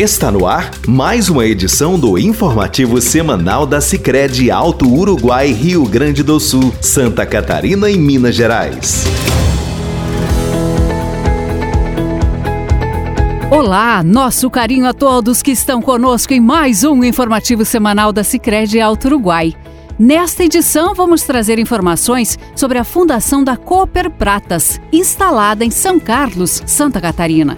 Está no ar mais uma edição do informativo semanal da Sicredi Alto Uruguai, Rio Grande do Sul, Santa Catarina e Minas Gerais. Olá, nosso carinho a todos que estão conosco em mais um informativo semanal da Sicredi Alto Uruguai. Nesta edição, vamos trazer informações sobre a fundação da Cooper Pratas, instalada em São Carlos, Santa Catarina.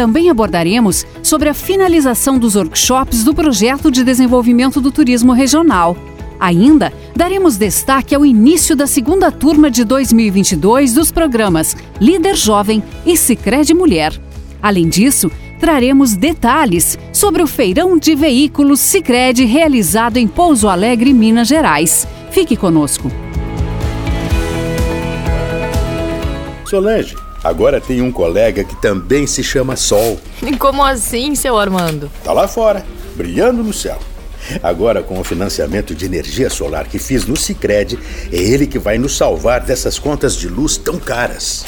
Também abordaremos sobre a finalização dos workshops do projeto de desenvolvimento do turismo regional. Ainda daremos destaque ao início da segunda turma de 2022 dos programas Líder Jovem e Sicredi Mulher. Além disso, traremos detalhes sobre o feirão de veículos Sicredi realizado em Pouso Alegre, Minas Gerais. Fique conosco. Solange, Agora tem um colega que também se chama Sol. Como assim, seu Armando? Tá lá fora, brilhando no céu. Agora, com o financiamento de energia solar que fiz no Cicred, é ele que vai nos salvar dessas contas de luz tão caras.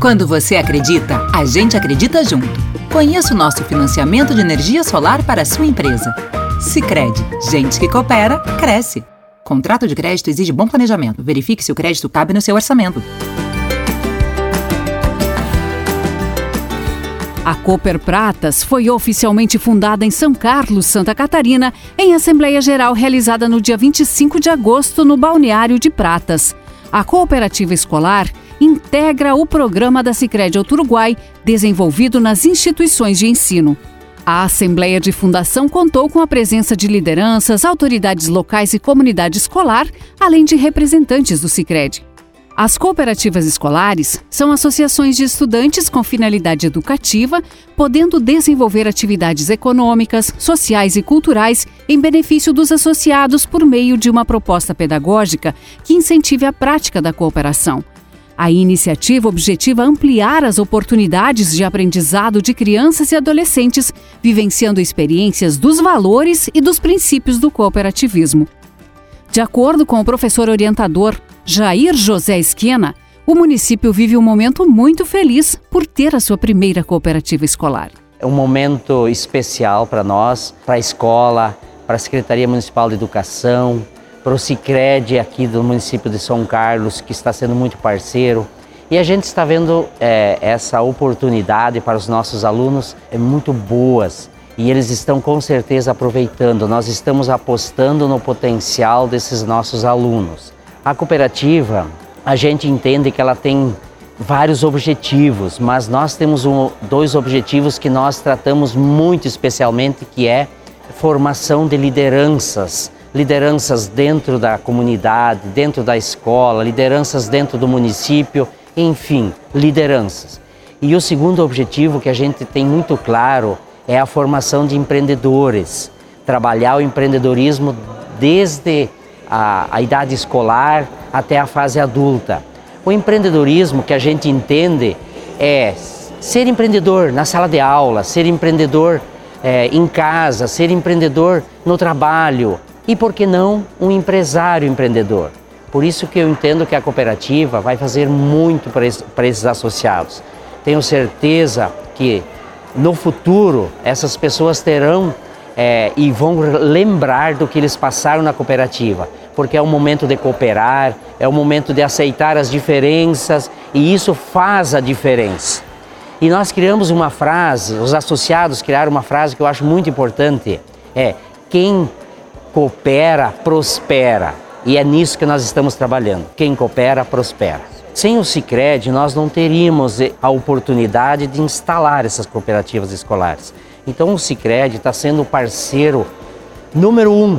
Quando você acredita, a gente acredita junto. Conheça o nosso financiamento de energia solar para a sua empresa. Cicred, gente que coopera, cresce. Contrato de crédito exige bom planejamento. Verifique se o crédito cabe no seu orçamento. A Cooper Pratas foi oficialmente fundada em São Carlos, Santa Catarina, em Assembleia Geral realizada no dia 25 de agosto no Balneário de Pratas. A cooperativa escolar integra o programa da Sicredi Uruguai, desenvolvido nas instituições de ensino. A Assembleia de Fundação contou com a presença de lideranças, autoridades locais e comunidade escolar, além de representantes do Sicredi. As cooperativas escolares são associações de estudantes com finalidade educativa, podendo desenvolver atividades econômicas, sociais e culturais em benefício dos associados por meio de uma proposta pedagógica que incentive a prática da cooperação. A iniciativa objetiva ampliar as oportunidades de aprendizado de crianças e adolescentes, vivenciando experiências dos valores e dos princípios do cooperativismo. De acordo com o professor orientador Jair José Esquena, o município vive um momento muito feliz por ter a sua primeira cooperativa escolar. É um momento especial para nós, para a escola, para a Secretaria Municipal de Educação, para o Cicred aqui do município de São Carlos, que está sendo muito parceiro. E a gente está vendo é, essa oportunidade para os nossos alunos é muito boas e eles estão com certeza aproveitando. Nós estamos apostando no potencial desses nossos alunos. A cooperativa, a gente entende que ela tem vários objetivos, mas nós temos um, dois objetivos que nós tratamos muito especialmente, que é formação de lideranças, lideranças dentro da comunidade, dentro da escola, lideranças dentro do município, enfim, lideranças. E o segundo objetivo que a gente tem muito claro é a formação de empreendedores, trabalhar o empreendedorismo desde a, a idade escolar até a fase adulta. O empreendedorismo que a gente entende é ser empreendedor na sala de aula, ser empreendedor é, em casa, ser empreendedor no trabalho e, por que não, um empresário empreendedor. Por isso que eu entendo que a cooperativa vai fazer muito para esses, associados. Tenho certeza que no futuro essas pessoas terão é, e vão lembrar do que eles passaram na cooperativa porque é o momento de cooperar, é o momento de aceitar as diferenças e isso faz a diferença. E nós criamos uma frase, os associados criaram uma frase que eu acho muito importante, é quem coopera, prospera. E é nisso que nós estamos trabalhando. Quem coopera, prospera. Sem o Cicred, nós não teríamos a oportunidade de instalar essas cooperativas escolares. Então o Cicred está sendo o parceiro número um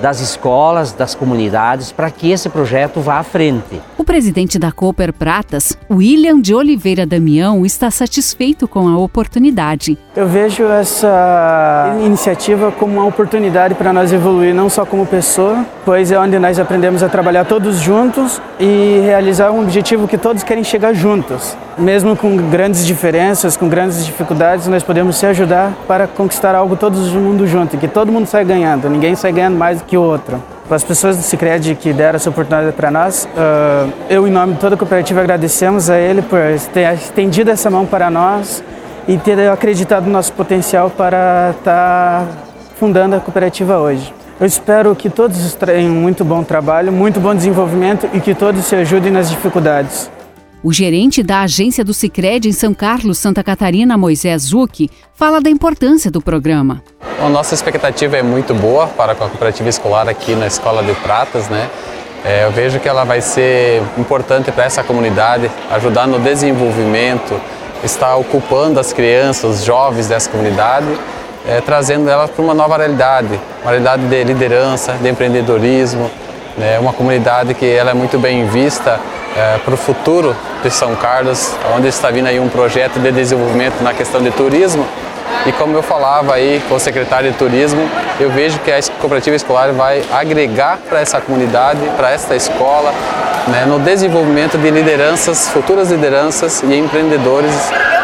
das escolas, das comunidades, para que esse projeto vá à frente. O presidente da Cooper Pratas, William de Oliveira Damião, está satisfeito com a oportunidade. Eu vejo essa iniciativa como uma oportunidade para nós evoluir não só como pessoa, pois é onde nós aprendemos a trabalhar todos juntos e realizar um objetivo que todos querem chegar juntos. Mesmo com grandes diferenças, com grandes dificuldades, nós podemos se ajudar para conquistar algo todos mundo junto, que todo mundo sai ganhando, ninguém sai ganhando mais que o outro. Para as pessoas do Cicred que deram essa oportunidade para nós, eu, em nome de toda a cooperativa, agradecemos a ele por ter estendido essa mão para nós e ter acreditado no nosso potencial para estar tá fundando a cooperativa hoje. Eu espero que todos tenham muito bom trabalho, muito bom desenvolvimento e que todos se ajudem nas dificuldades. O gerente da agência do Sicredi em São Carlos, Santa Catarina, Moisés Zucchi, fala da importância do programa. A nossa expectativa é muito boa para a cooperativa escolar aqui na Escola de Pratas, né? É, eu vejo que ela vai ser importante para essa comunidade, ajudar no desenvolvimento, estar ocupando as crianças, os jovens dessa comunidade, é, trazendo elas para uma nova realidade, uma realidade de liderança, de empreendedorismo, né? uma comunidade que ela é muito bem vista é, para o futuro de São Carlos, onde está vindo aí um projeto de desenvolvimento na questão de turismo, e como eu falava aí com o secretário de Turismo, eu vejo que a cooperativa escolar vai agregar para essa comunidade, para esta escola, né, no desenvolvimento de lideranças, futuras lideranças e empreendedores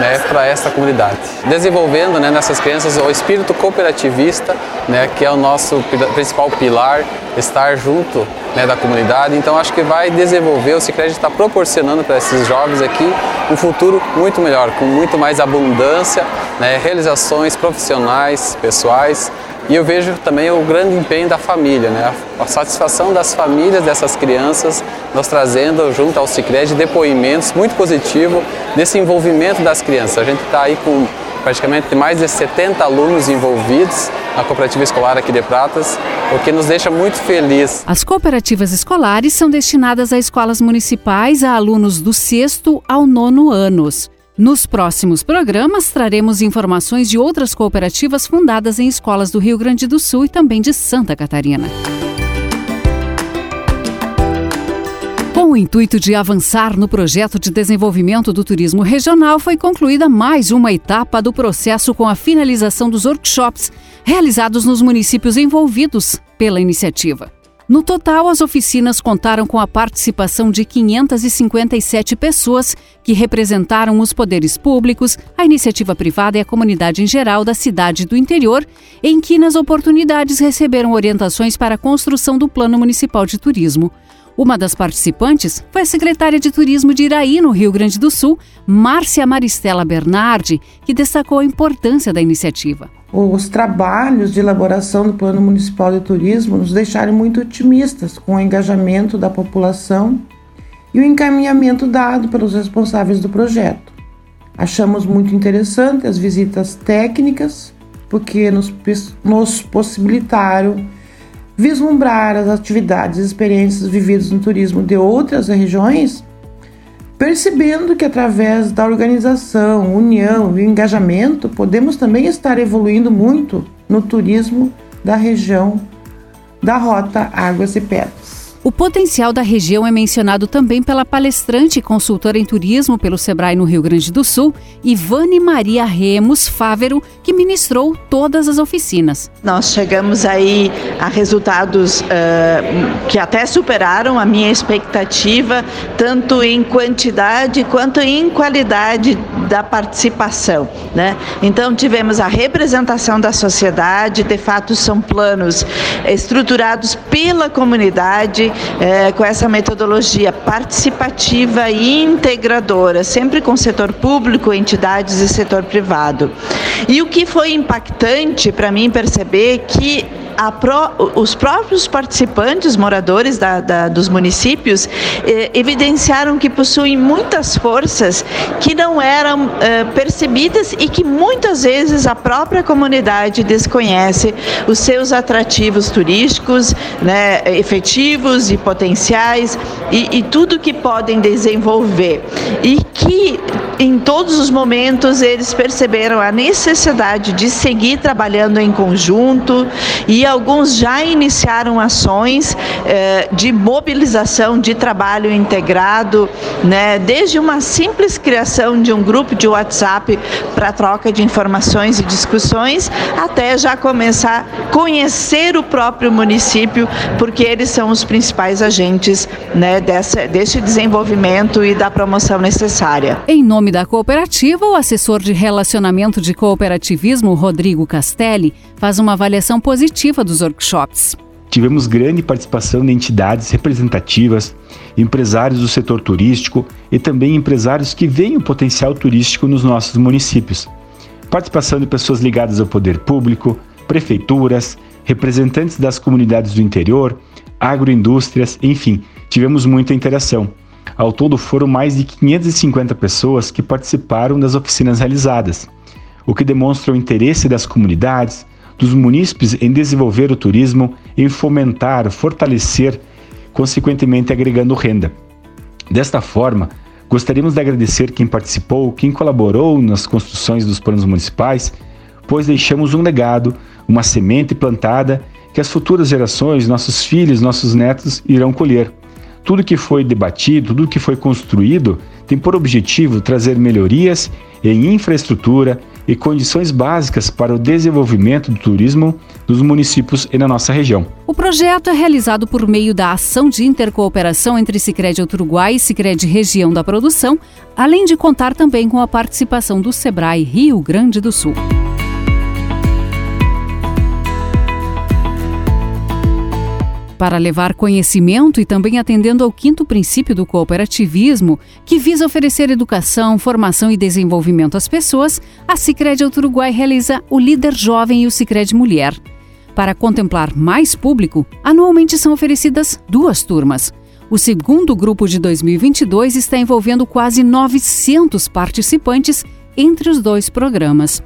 né, para esta comunidade. Desenvolvendo né, nessas crianças o espírito cooperativista, né, que é o nosso principal pilar, estar junto né, da comunidade. Então acho que vai desenvolver, o Cicred está proporcionando para esses jovens aqui um futuro muito melhor, com muito mais abundância, né, realizações profissionais, pessoais. E eu vejo também o grande empenho da família, né? a satisfação das famílias dessas crianças, nós trazendo junto ao Cicred depoimentos muito positivos desse envolvimento das crianças. A gente está aí com praticamente mais de 70 alunos envolvidos na cooperativa escolar aqui de Pratas, o que nos deixa muito feliz. As cooperativas escolares são destinadas a escolas municipais a alunos do sexto ao nono anos. Nos próximos programas, traremos informações de outras cooperativas fundadas em escolas do Rio Grande do Sul e também de Santa Catarina. Com o intuito de avançar no projeto de desenvolvimento do turismo regional, foi concluída mais uma etapa do processo com a finalização dos workshops realizados nos municípios envolvidos pela iniciativa. No total, as oficinas contaram com a participação de 557 pessoas que representaram os poderes públicos, a iniciativa privada e a comunidade em geral da cidade do interior, em que nas oportunidades receberam orientações para a construção do Plano Municipal de Turismo. Uma das participantes foi a secretária de Turismo de Iraí, no Rio Grande do Sul, Márcia Maristela Bernardi, que destacou a importância da iniciativa. Os trabalhos de elaboração do Plano Municipal de Turismo nos deixaram muito otimistas com o engajamento da população e o encaminhamento dado pelos responsáveis do projeto. Achamos muito interessante as visitas técnicas, porque nos, nos possibilitaram vislumbrar as atividades e experiências vividas no turismo de outras regiões, percebendo que através da organização, união e engajamento podemos também estar evoluindo muito no turismo da região da Rota Águas e Pedras. O potencial da região é mencionado também pela palestrante e consultora em turismo pelo Sebrae no Rio Grande do Sul, Ivane Maria Remos Fávero, que ministrou todas as oficinas. Nós chegamos aí a resultados uh, que até superaram a minha expectativa, tanto em quantidade quanto em qualidade da participação. Né? Então, tivemos a representação da sociedade, de fato, são planos estruturados pela comunidade é, com essa metodologia participativa e integradora, sempre com setor público, entidades e setor privado. E o que foi impactante para mim perceber que Pro, os próprios participantes, moradores da, da, dos municípios, eh, evidenciaram que possuem muitas forças que não eram eh, percebidas e que muitas vezes a própria comunidade desconhece os seus atrativos turísticos, né, efetivos e potenciais e, e tudo que podem desenvolver. E que em todos os momentos eles perceberam a necessidade de seguir trabalhando em conjunto e alguns já iniciaram ações eh, de mobilização de trabalho integrado, né, desde uma simples criação de um grupo de WhatsApp para troca de informações e discussões, até já começar a conhecer o próprio município, porque eles são os principais agentes né, dessa, desse desenvolvimento e da promoção necessária. Em nome da cooperativa, o assessor de relacionamento de cooperativismo, Rodrigo Castelli, faz uma avaliação positiva dos workshops. Tivemos grande participação de entidades representativas, empresários do setor turístico e também empresários que veem o potencial turístico nos nossos municípios. participação de pessoas ligadas ao poder público, prefeituras, representantes das comunidades do interior, agroindústrias, enfim, tivemos muita interação. Ao todo foram mais de 550 pessoas que participaram das oficinas realizadas, o que demonstra o interesse das comunidades, dos munícipes em desenvolver o turismo, em fomentar, fortalecer, consequentemente agregando renda. Desta forma, gostaríamos de agradecer quem participou, quem colaborou nas construções dos planos municipais, pois deixamos um legado, uma semente plantada que as futuras gerações, nossos filhos, nossos netos irão colher. Tudo que foi debatido, tudo que foi construído, tem por objetivo trazer melhorias em infraestrutura, e condições básicas para o desenvolvimento do turismo dos municípios e na nossa região. O projeto é realizado por meio da ação de intercooperação entre Sicredi Uruguai e Sicredi Região da Produção, além de contar também com a participação do Sebrae Rio Grande do Sul. Para levar conhecimento e também atendendo ao quinto princípio do cooperativismo, que visa oferecer educação, formação e desenvolvimento às pessoas, a Sicredi Uruguai realiza o Líder Jovem e o Sicredi Mulher. Para contemplar mais público, anualmente são oferecidas duas turmas. O segundo grupo de 2022 está envolvendo quase 900 participantes entre os dois programas.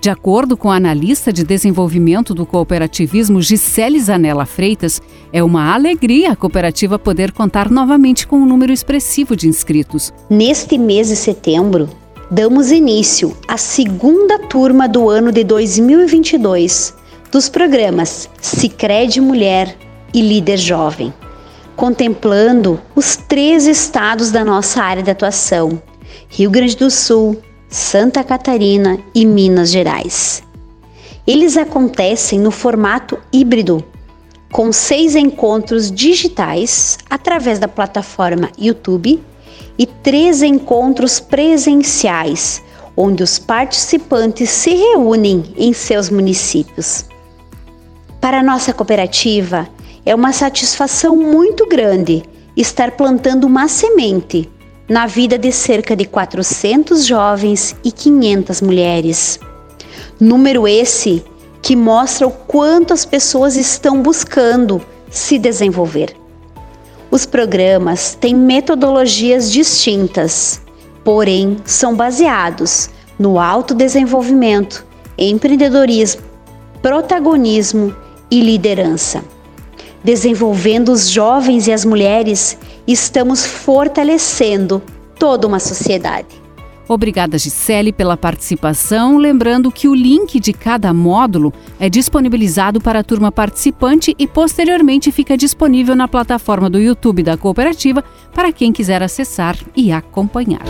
De acordo com a analista de desenvolvimento do cooperativismo Gisele Zanella Freitas, é uma alegria a cooperativa poder contar novamente com um número expressivo de inscritos. Neste mês de setembro, damos início à segunda turma do ano de 2022 dos programas Sicredi Mulher e Líder Jovem, contemplando os três estados da nossa área de atuação: Rio Grande do Sul, Santa Catarina e Minas Gerais. Eles acontecem no formato híbrido, com seis encontros digitais através da plataforma YouTube e três encontros presenciais, onde os participantes se reúnem em seus municípios. Para nossa cooperativa, é uma satisfação muito grande estar plantando uma semente na vida de cerca de 400 jovens e 500 mulheres. Número esse que mostra o quanto as pessoas estão buscando se desenvolver. Os programas têm metodologias distintas, porém são baseados no autodesenvolvimento, empreendedorismo, protagonismo e liderança. Desenvolvendo os jovens e as mulheres estamos fortalecendo toda uma sociedade. Obrigada, Gisele, pela participação. Lembrando que o link de cada módulo é disponibilizado para a turma participante e posteriormente fica disponível na plataforma do YouTube da cooperativa para quem quiser acessar e acompanhar.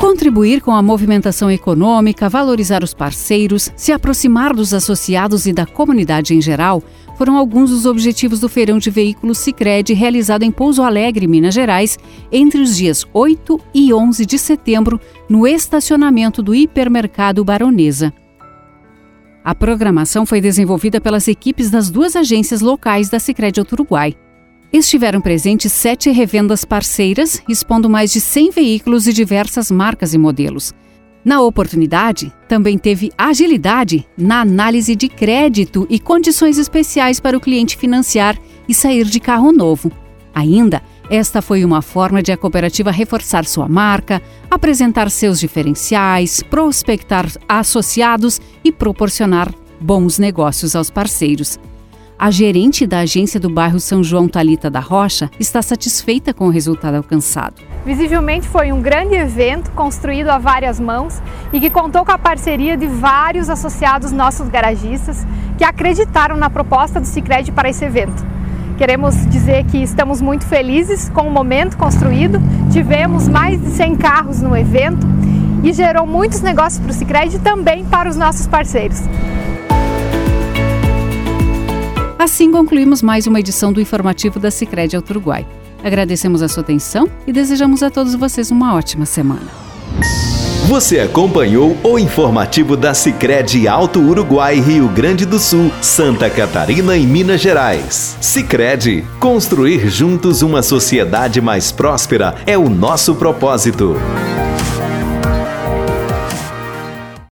Contribuir com a movimentação econômica, valorizar os parceiros, se aproximar dos associados e da comunidade em geral foram alguns dos objetivos do Feirão de Veículos Sicredi realizado em Pouso Alegre, Minas Gerais, entre os dias 8 e 11 de setembro, no estacionamento do hipermercado Baronesa. A programação foi desenvolvida pelas equipes das duas agências locais da Sicredi Uruguai. Estiveram presentes sete revendas parceiras, expondo mais de 100 veículos e diversas marcas e modelos. Na oportunidade, também teve agilidade na análise de crédito e condições especiais para o cliente financiar e sair de carro novo. Ainda, esta foi uma forma de a cooperativa reforçar sua marca, apresentar seus diferenciais, prospectar associados e proporcionar bons negócios aos parceiros. A gerente da agência do bairro São João Talita da Rocha está satisfeita com o resultado alcançado. Visivelmente foi um grande evento construído a várias mãos e que contou com a parceria de vários associados nossos garagistas que acreditaram na proposta do Sicredi para esse evento. Queremos dizer que estamos muito felizes com o momento construído. Tivemos mais de 100 carros no evento e gerou muitos negócios para o Sicredi e também para os nossos parceiros. Assim concluímos mais uma edição do informativo da Sicredi ao Uruguai. Agradecemos a sua atenção e desejamos a todos vocês uma ótima semana. Você acompanhou o informativo da Sicredi Alto Uruguai, Rio Grande do Sul, Santa Catarina e Minas Gerais. Sicredi, construir juntos uma sociedade mais próspera é o nosso propósito.